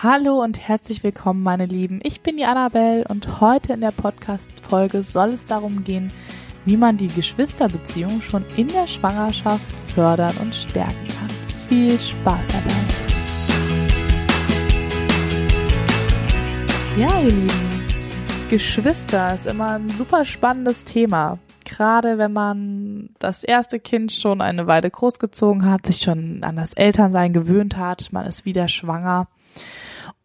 Hallo und herzlich willkommen, meine Lieben. Ich bin die Annabelle und heute in der Podcast-Folge soll es darum gehen, wie man die Geschwisterbeziehung schon in der Schwangerschaft fördern und stärken kann. Viel Spaß dabei. Ja, ihr Lieben, Geschwister ist immer ein super spannendes Thema. Gerade wenn man das erste Kind schon eine Weile großgezogen hat, sich schon an das Elternsein gewöhnt hat, man ist wieder schwanger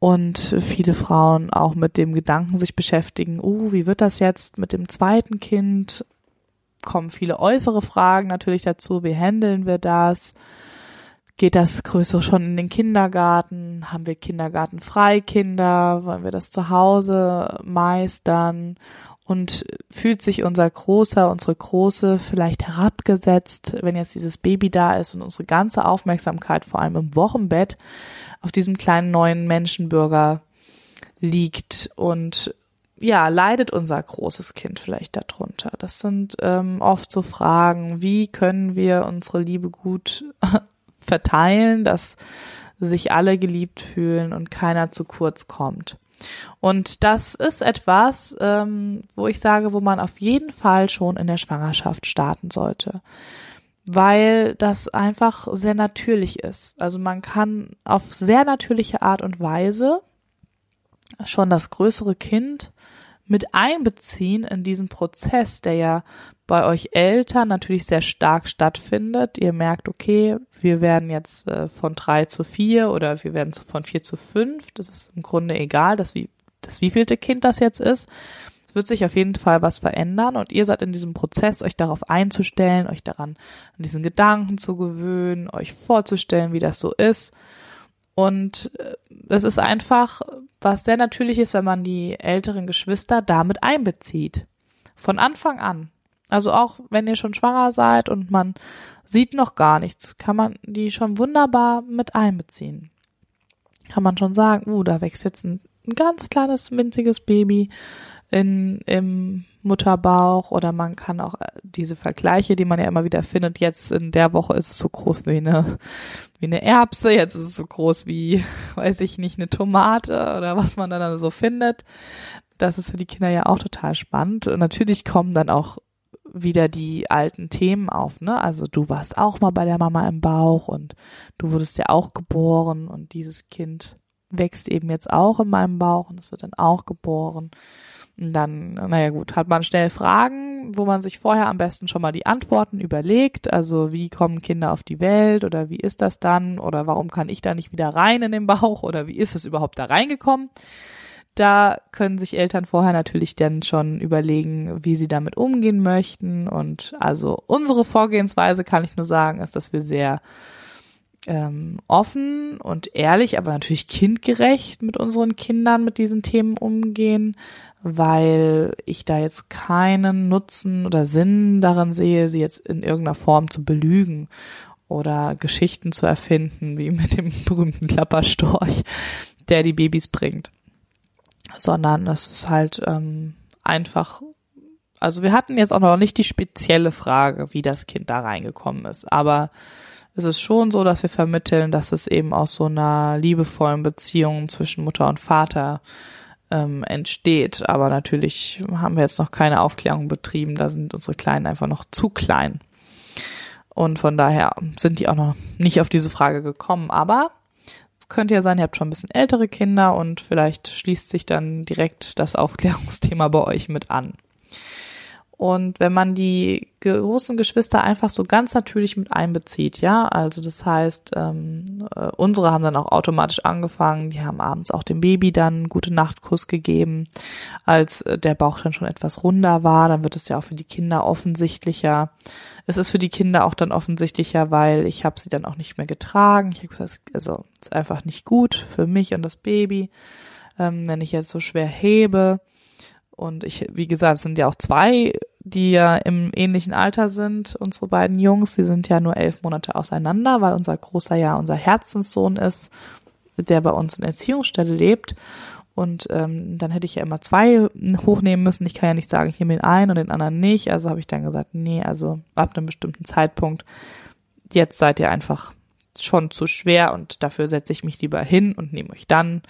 und viele Frauen auch mit dem Gedanken sich beschäftigen, uh, wie wird das jetzt mit dem zweiten Kind? Kommen viele äußere Fragen natürlich dazu, wie handeln wir das? Geht das Größere schon in den Kindergarten? Haben wir Kindergartenfreikinder? Wollen wir das zu Hause meistern? Und fühlt sich unser Großer, unsere Große vielleicht herabgesetzt, wenn jetzt dieses Baby da ist und unsere ganze Aufmerksamkeit, vor allem im Wochenbett, auf diesem kleinen neuen Menschenbürger liegt und ja, leidet unser großes Kind vielleicht darunter? Das sind ähm, oft so Fragen, wie können wir unsere Liebe gut verteilen, dass sich alle geliebt fühlen und keiner zu kurz kommt. Und das ist etwas, ähm, wo ich sage, wo man auf jeden Fall schon in der Schwangerschaft starten sollte weil das einfach sehr natürlich ist. Also man kann auf sehr natürliche Art und Weise schon das größere Kind mit einbeziehen in diesen Prozess, der ja bei euch Eltern natürlich sehr stark stattfindet. Ihr merkt, okay, wir werden jetzt äh, von drei zu vier oder wir werden von vier zu fünf. Das ist im Grunde egal, dass wie, das wievielte Kind das jetzt ist wird sich auf jeden Fall was verändern und ihr seid in diesem Prozess, euch darauf einzustellen, euch daran, an diesen Gedanken zu gewöhnen, euch vorzustellen, wie das so ist. Und äh, es ist einfach was sehr natürlich ist, wenn man die älteren Geschwister damit einbezieht. Von Anfang an. Also auch wenn ihr schon schwanger seid und man sieht noch gar nichts, kann man die schon wunderbar mit einbeziehen. Kann man schon sagen, uh, da wächst jetzt ein, ein ganz kleines, winziges Baby in, im Mutterbauch oder man kann auch äh, diese Vergleiche, die man ja immer wieder findet, jetzt in der Woche ist es so groß wie eine, wie eine Erbse, jetzt ist es so groß wie, weiß ich nicht, eine Tomate oder was man dann so findet. Das ist für die Kinder ja auch total spannend. Und natürlich kommen dann auch wieder die alten Themen auf, ne? Also du warst auch mal bei der Mama im Bauch und du wurdest ja auch geboren und dieses Kind wächst eben jetzt auch in meinem Bauch und es wird dann auch geboren. Dann, naja gut, hat man schnell Fragen, wo man sich vorher am besten schon mal die Antworten überlegt. Also wie kommen Kinder auf die Welt oder wie ist das dann oder warum kann ich da nicht wieder rein in den Bauch oder wie ist es überhaupt da reingekommen? Da können sich Eltern vorher natürlich dann schon überlegen, wie sie damit umgehen möchten. Und also unsere Vorgehensweise kann ich nur sagen, ist, dass wir sehr ähm, offen und ehrlich, aber natürlich kindgerecht mit unseren Kindern mit diesen Themen umgehen weil ich da jetzt keinen Nutzen oder Sinn darin sehe, sie jetzt in irgendeiner Form zu belügen oder Geschichten zu erfinden, wie mit dem berühmten Klapperstorch, der die Babys bringt. Sondern es ist halt ähm, einfach, also wir hatten jetzt auch noch nicht die spezielle Frage, wie das Kind da reingekommen ist, aber es ist schon so, dass wir vermitteln, dass es eben aus so einer liebevollen Beziehung zwischen Mutter und Vater ähm, entsteht. Aber natürlich haben wir jetzt noch keine Aufklärung betrieben. Da sind unsere Kleinen einfach noch zu klein. Und von daher sind die auch noch nicht auf diese Frage gekommen. Aber es könnte ja sein, ihr habt schon ein bisschen ältere Kinder und vielleicht schließt sich dann direkt das Aufklärungsthema bei euch mit an. Und wenn man die großen Geschwister einfach so ganz natürlich mit einbezieht, ja, also das heißt, ähm, äh, unsere haben dann auch automatisch angefangen, die haben abends auch dem Baby dann einen gute Nachtkuss gegeben, als äh, der Bauch dann schon etwas runder war, dann wird es ja auch für die Kinder offensichtlicher. Es ist für die Kinder auch dann offensichtlicher, weil ich habe sie dann auch nicht mehr getragen. Ich habe gesagt, also ist einfach nicht gut für mich und das Baby, ähm, wenn ich jetzt so schwer hebe. Und ich, wie gesagt, es sind ja auch zwei, die ja im ähnlichen Alter sind, unsere beiden Jungs. Die sind ja nur elf Monate auseinander, weil unser großer ja unser Herzenssohn ist, der bei uns in Erziehungsstelle lebt. Und ähm, dann hätte ich ja immer zwei hochnehmen müssen. Ich kann ja nicht sagen, ich nehme den einen und den anderen nicht. Also habe ich dann gesagt, nee, also ab einem bestimmten Zeitpunkt, jetzt seid ihr einfach schon zu schwer und dafür setze ich mich lieber hin und nehme euch dann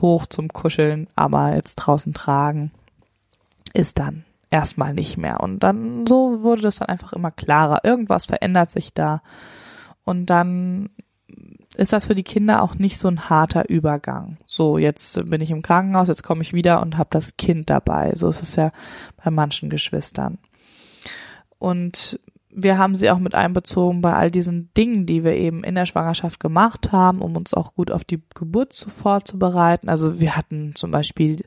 hoch zum Kuscheln, aber jetzt draußen tragen ist dann erstmal nicht mehr. Und dann so wurde das dann einfach immer klarer. Irgendwas verändert sich da. Und dann ist das für die Kinder auch nicht so ein harter Übergang. So, jetzt bin ich im Krankenhaus, jetzt komme ich wieder und habe das Kind dabei. So ist es ja bei manchen Geschwistern. Und wir haben sie auch mit einbezogen bei all diesen Dingen, die wir eben in der Schwangerschaft gemacht haben, um uns auch gut auf die Geburt vorzubereiten. Also wir hatten zum Beispiel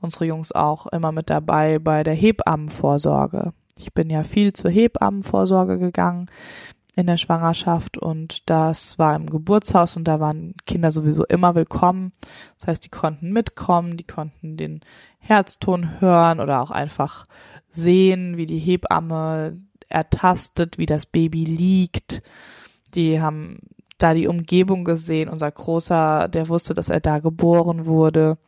unsere Jungs auch immer mit dabei bei der Hebammenvorsorge. Ich bin ja viel zur Hebammenvorsorge gegangen in der Schwangerschaft und das war im Geburtshaus und da waren Kinder sowieso immer willkommen. Das heißt, die konnten mitkommen, die konnten den Herzton hören oder auch einfach sehen, wie die Hebamme ertastet, wie das Baby liegt. Die haben da die Umgebung gesehen. Unser Großer, der wusste, dass er da geboren wurde.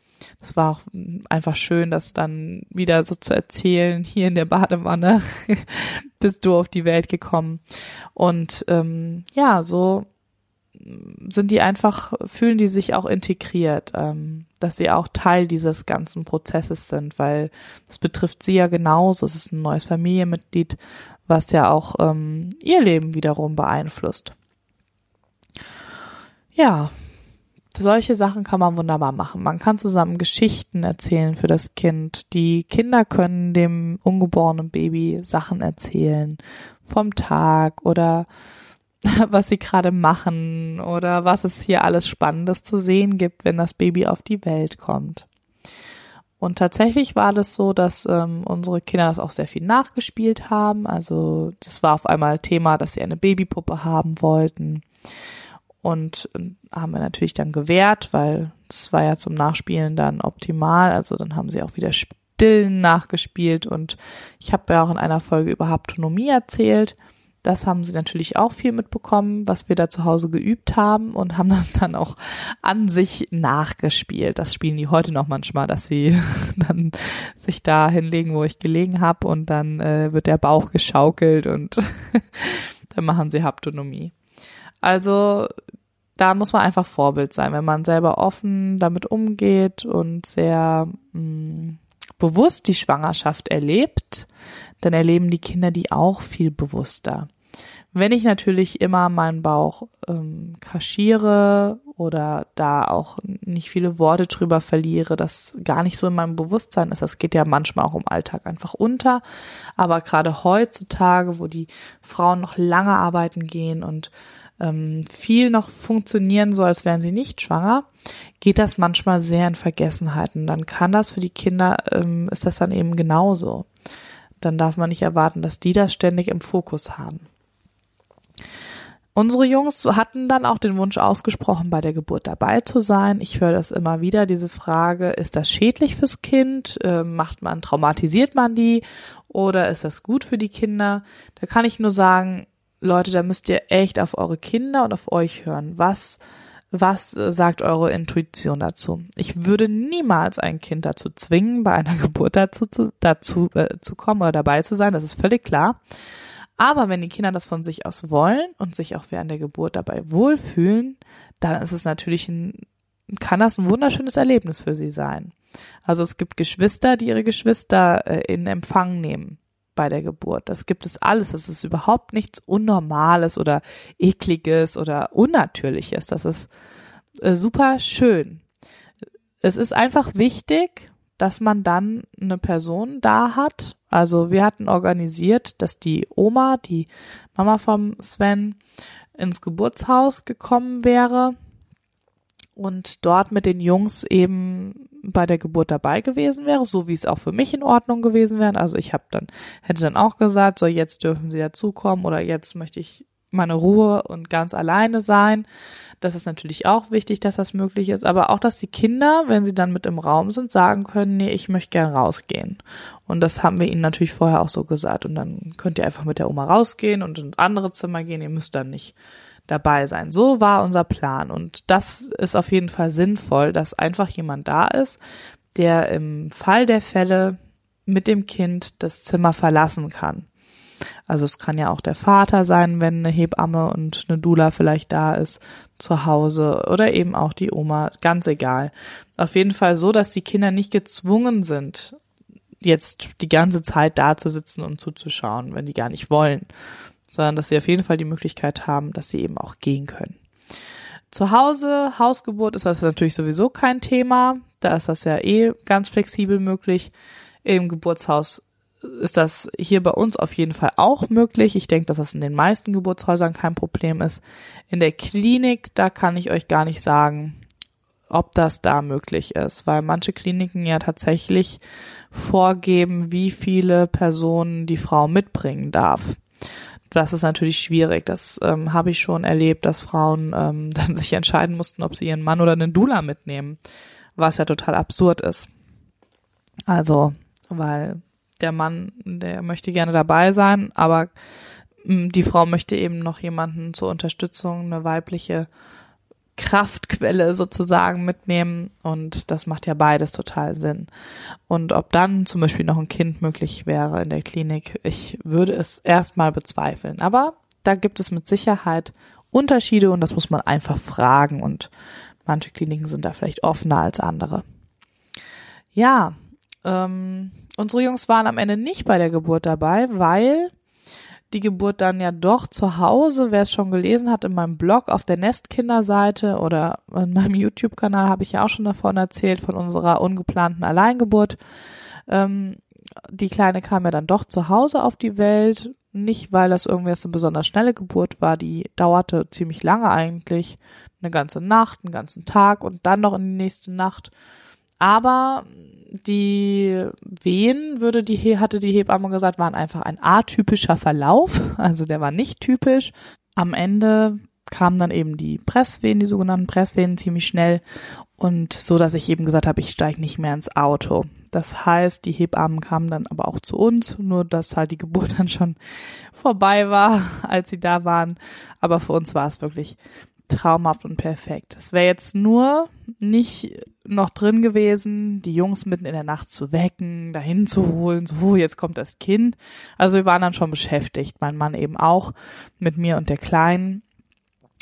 Das war auch einfach schön, das dann wieder so zu erzählen. Hier in der Badewanne bist du auf die Welt gekommen. Und ähm, ja, so sind die einfach, fühlen die sich auch integriert, ähm, dass sie auch Teil dieses ganzen Prozesses sind, weil es betrifft sie ja genauso. Es ist ein neues Familienmitglied, was ja auch ähm, ihr Leben wiederum beeinflusst. Ja, solche Sachen kann man wunderbar machen. Man kann zusammen Geschichten erzählen für das Kind. Die Kinder können dem ungeborenen Baby Sachen erzählen vom Tag oder was sie gerade machen oder was es hier alles Spannendes zu sehen gibt, wenn das Baby auf die Welt kommt. Und tatsächlich war das so, dass ähm, unsere Kinder das auch sehr viel nachgespielt haben. Also das war auf einmal Thema, dass sie eine Babypuppe haben wollten. Und äh, haben wir natürlich dann gewährt, weil das war ja zum Nachspielen dann optimal. Also dann haben sie auch wieder Stillen nachgespielt. Und ich habe ja auch in einer Folge über Haptonomie erzählt. Das haben sie natürlich auch viel mitbekommen, was wir da zu Hause geübt haben und haben das dann auch an sich nachgespielt. Das spielen die heute noch manchmal, dass sie dann sich da hinlegen, wo ich gelegen habe und dann äh, wird der Bauch geschaukelt und dann machen sie Haptonomie. Also da muss man einfach Vorbild sein, wenn man selber offen damit umgeht und sehr mh, mm, bewusst die Schwangerschaft erlebt, dann erleben die Kinder die auch viel bewusster. Wenn ich natürlich immer meinen Bauch ähm, kaschiere oder da auch nicht viele Worte drüber verliere, das gar nicht so in meinem Bewusstsein ist, das geht ja manchmal auch im Alltag einfach unter. Aber gerade heutzutage, wo die Frauen noch lange arbeiten gehen und ähm, viel noch funktionieren soll, als wären sie nicht schwanger, geht das manchmal sehr in Vergessenheiten. Dann kann das für die Kinder, ähm, ist das dann eben genauso. Dann darf man nicht erwarten, dass die das ständig im Fokus haben. Unsere Jungs hatten dann auch den Wunsch ausgesprochen, bei der Geburt dabei zu sein. Ich höre das immer wieder, diese Frage, ist das schädlich fürs Kind? Äh, macht man, traumatisiert man die? Oder ist das gut für die Kinder? Da kann ich nur sagen, Leute, da müsst ihr echt auf eure Kinder und auf euch hören. Was, was sagt eure Intuition dazu? Ich würde niemals ein Kind dazu zwingen, bei einer Geburt dazu, zu, dazu äh, zu kommen oder dabei zu sein. Das ist völlig klar. Aber wenn die Kinder das von sich aus wollen und sich auch während der Geburt dabei wohlfühlen, dann ist es natürlich ein, kann das ein wunderschönes Erlebnis für sie sein. Also es gibt Geschwister, die ihre Geschwister äh, in Empfang nehmen bei der Geburt. Das gibt es alles. Das ist überhaupt nichts Unnormales oder Ekliges oder Unnatürliches. Das ist äh, super schön. Es ist einfach wichtig, dass man dann eine Person da hat. Also wir hatten organisiert, dass die Oma, die Mama vom Sven, ins Geburtshaus gekommen wäre und dort mit den Jungs eben bei der Geburt dabei gewesen wäre, so wie es auch für mich in Ordnung gewesen wäre. Also ich habe dann hätte dann auch gesagt, so jetzt dürfen sie dazukommen oder jetzt möchte ich meine Ruhe und ganz alleine sein. Das ist natürlich auch wichtig, dass das möglich ist, aber auch, dass die Kinder, wenn sie dann mit im Raum sind, sagen können, nee, ich möchte gern rausgehen. Und das haben wir ihnen natürlich vorher auch so gesagt. Und dann könnt ihr einfach mit der Oma rausgehen und ins andere Zimmer gehen. Ihr müsst dann nicht dabei sein. So war unser Plan. Und das ist auf jeden Fall sinnvoll, dass einfach jemand da ist, der im Fall der Fälle mit dem Kind das Zimmer verlassen kann. Also es kann ja auch der Vater sein, wenn eine Hebamme und eine Dula vielleicht da ist zu Hause oder eben auch die Oma, ganz egal. Auf jeden Fall so, dass die Kinder nicht gezwungen sind, jetzt die ganze Zeit da zu sitzen und zuzuschauen, wenn die gar nicht wollen, sondern dass sie auf jeden Fall die Möglichkeit haben, dass sie eben auch gehen können. Zu Hause, Hausgeburt ist das natürlich sowieso kein Thema. Da ist das ja eh ganz flexibel möglich. Im Geburtshaus ist das hier bei uns auf jeden Fall auch möglich. Ich denke, dass das in den meisten Geburtshäusern kein Problem ist. In der Klinik, da kann ich euch gar nicht sagen, ob das da möglich ist, weil manche Kliniken ja tatsächlich vorgeben, wie viele Personen die Frau mitbringen darf. Das ist natürlich schwierig. Das ähm, habe ich schon erlebt, dass Frauen ähm, dann sich entscheiden mussten, ob sie ihren Mann oder einen Dula mitnehmen, was ja total absurd ist. Also, weil der Mann, der möchte gerne dabei sein, aber mm, die Frau möchte eben noch jemanden zur Unterstützung, eine weibliche Kraftquelle sozusagen mitnehmen und das macht ja beides total Sinn. Und ob dann zum Beispiel noch ein Kind möglich wäre in der Klinik, ich würde es erstmal bezweifeln. Aber da gibt es mit Sicherheit Unterschiede und das muss man einfach fragen und manche Kliniken sind da vielleicht offener als andere. Ja, ähm, unsere Jungs waren am Ende nicht bei der Geburt dabei, weil die Geburt dann ja doch zu Hause, wer es schon gelesen hat, in meinem Blog auf der Nestkinderseite oder in meinem YouTube-Kanal habe ich ja auch schon davon erzählt, von unserer ungeplanten Alleingeburt. Ähm, die Kleine kam ja dann doch zu Hause auf die Welt. Nicht, weil das irgendwie eine besonders schnelle Geburt war, die dauerte ziemlich lange eigentlich. Eine ganze Nacht, einen ganzen Tag und dann noch in die nächste Nacht. Aber die Wehen, würde die, hatte die Hebamme gesagt, waren einfach ein atypischer Verlauf. Also der war nicht typisch. Am Ende kamen dann eben die Presswehen, die sogenannten Presswehen ziemlich schnell und so, dass ich eben gesagt habe, ich steige nicht mehr ins Auto. Das heißt, die Hebammen kamen dann aber auch zu uns, nur dass halt die Geburt dann schon vorbei war, als sie da waren. Aber für uns war es wirklich traumhaft und perfekt. Es wäre jetzt nur nicht noch drin gewesen, die Jungs mitten in der Nacht zu wecken, dahin zu holen, so, jetzt kommt das Kind. Also wir waren dann schon beschäftigt, mein Mann eben auch, mit mir und der Kleinen.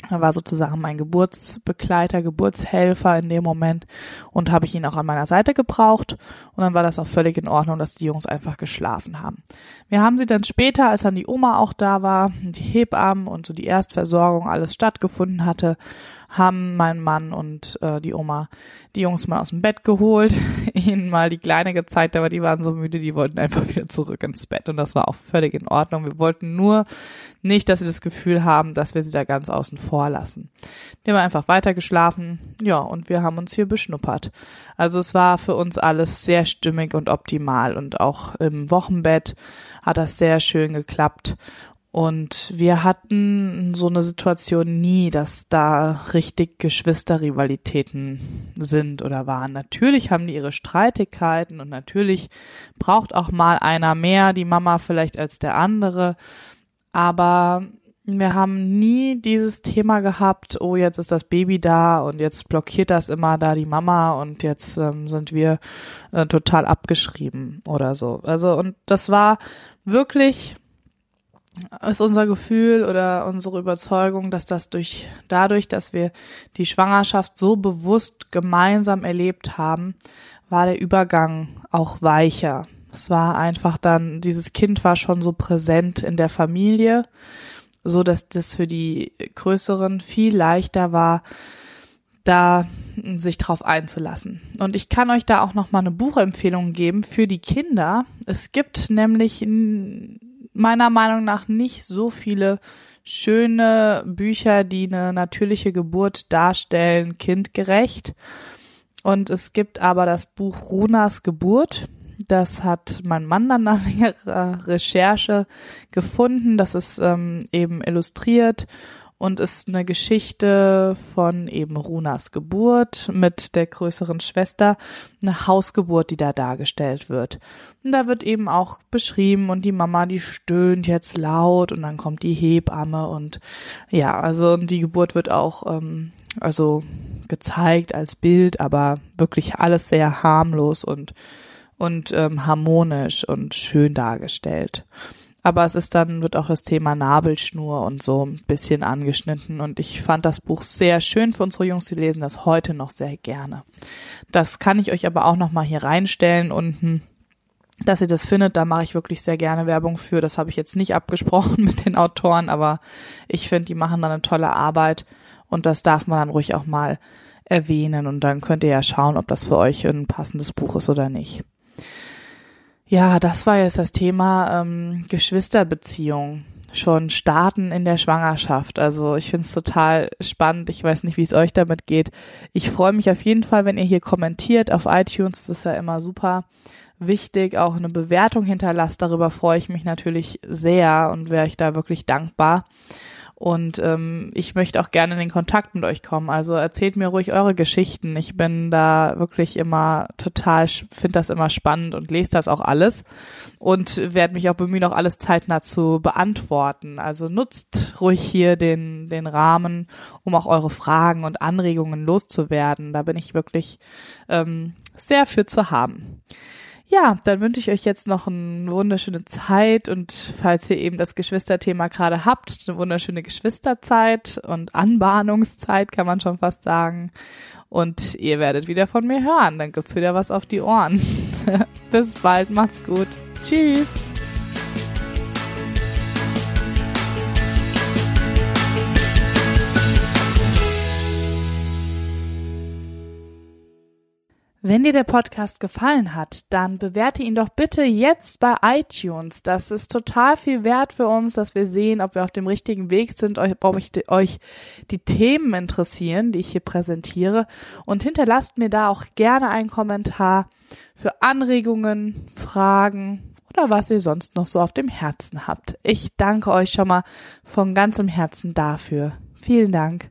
Er war sozusagen mein Geburtsbegleiter, Geburtshelfer in dem Moment und habe ich ihn auch an meiner Seite gebraucht und dann war das auch völlig in Ordnung, dass die Jungs einfach geschlafen haben. Wir haben sie dann später, als dann die Oma auch da war, die Hebammen und so die Erstversorgung alles stattgefunden hatte, haben mein Mann und äh, die Oma die Jungs mal aus dem Bett geholt, ihnen mal die Kleine gezeigt, aber die waren so müde, die wollten einfach wieder zurück ins Bett und das war auch völlig in Ordnung. Wir wollten nur nicht, dass sie das Gefühl haben, dass wir sie da ganz außen vor lassen. Die haben einfach weiter geschlafen, ja, und wir haben uns hier beschnuppert. Also es war für uns alles sehr stimmig und optimal und auch im Wochenbett hat das sehr schön geklappt und wir hatten so eine Situation nie, dass da richtig Geschwisterrivalitäten sind oder waren. Natürlich haben die ihre Streitigkeiten und natürlich braucht auch mal einer mehr die Mama vielleicht als der andere. Aber wir haben nie dieses Thema gehabt, oh, jetzt ist das Baby da und jetzt blockiert das immer da die Mama und jetzt ähm, sind wir äh, total abgeschrieben oder so. Also, und das war wirklich ist unser Gefühl oder unsere Überzeugung, dass das durch, dadurch, dass wir die Schwangerschaft so bewusst gemeinsam erlebt haben, war der Übergang auch weicher. Es war einfach dann, dieses Kind war schon so präsent in der Familie, so dass das für die Größeren viel leichter war, da sich drauf einzulassen. Und ich kann euch da auch noch mal eine Buchempfehlung geben für die Kinder. Es gibt nämlich meiner Meinung nach nicht so viele schöne Bücher, die eine natürliche Geburt darstellen, kindgerecht. Und es gibt aber das Buch Runas Geburt. Das hat mein Mann dann nach längerer Recherche gefunden. Das ist ähm, eben illustriert und ist eine Geschichte von eben Runas Geburt mit der größeren Schwester, eine Hausgeburt, die da dargestellt wird. Und da wird eben auch beschrieben und die Mama, die stöhnt jetzt laut und dann kommt die Hebamme und ja, also die Geburt wird auch ähm, also gezeigt als Bild, aber wirklich alles sehr harmlos und und ähm, harmonisch und schön dargestellt. Aber es ist dann, wird auch das Thema Nabelschnur und so ein bisschen angeschnitten und ich fand das Buch sehr schön für unsere Jungs, die lesen das heute noch sehr gerne. Das kann ich euch aber auch nochmal hier reinstellen unten dass ihr das findet, da mache ich wirklich sehr gerne Werbung für. Das habe ich jetzt nicht abgesprochen mit den Autoren, aber ich finde, die machen da eine tolle Arbeit und das darf man dann ruhig auch mal erwähnen und dann könnt ihr ja schauen, ob das für euch ein passendes Buch ist oder nicht. Ja, das war jetzt das Thema ähm, Geschwisterbeziehung. Schon starten in der Schwangerschaft. Also ich finde es total spannend. Ich weiß nicht, wie es euch damit geht. Ich freue mich auf jeden Fall, wenn ihr hier kommentiert auf iTunes. Das ist ja immer super wichtig. Auch eine Bewertung hinterlasst. Darüber freue ich mich natürlich sehr und wäre ich da wirklich dankbar. Und ähm, ich möchte auch gerne in den Kontakt mit euch kommen. Also erzählt mir ruhig eure Geschichten. Ich bin da wirklich immer total, finde das immer spannend und lese das auch alles und werde mich auch bemühen, auch alles zeitnah zu beantworten. Also nutzt ruhig hier den, den Rahmen, um auch eure Fragen und Anregungen loszuwerden. Da bin ich wirklich ähm, sehr für zu haben. Ja, dann wünsche ich euch jetzt noch eine wunderschöne Zeit und falls ihr eben das Geschwisterthema gerade habt, eine wunderschöne Geschwisterzeit und Anbahnungszeit kann man schon fast sagen. Und ihr werdet wieder von mir hören. Dann gibt's wieder was auf die Ohren. Bis bald, macht's gut. Tschüss. Wenn dir der Podcast gefallen hat, dann bewerte ihn doch bitte jetzt bei iTunes. Das ist total viel wert für uns, dass wir sehen, ob wir auf dem richtigen Weg sind, ob euch die Themen interessieren, die ich hier präsentiere. Und hinterlasst mir da auch gerne einen Kommentar für Anregungen, Fragen oder was ihr sonst noch so auf dem Herzen habt. Ich danke euch schon mal von ganzem Herzen dafür. Vielen Dank.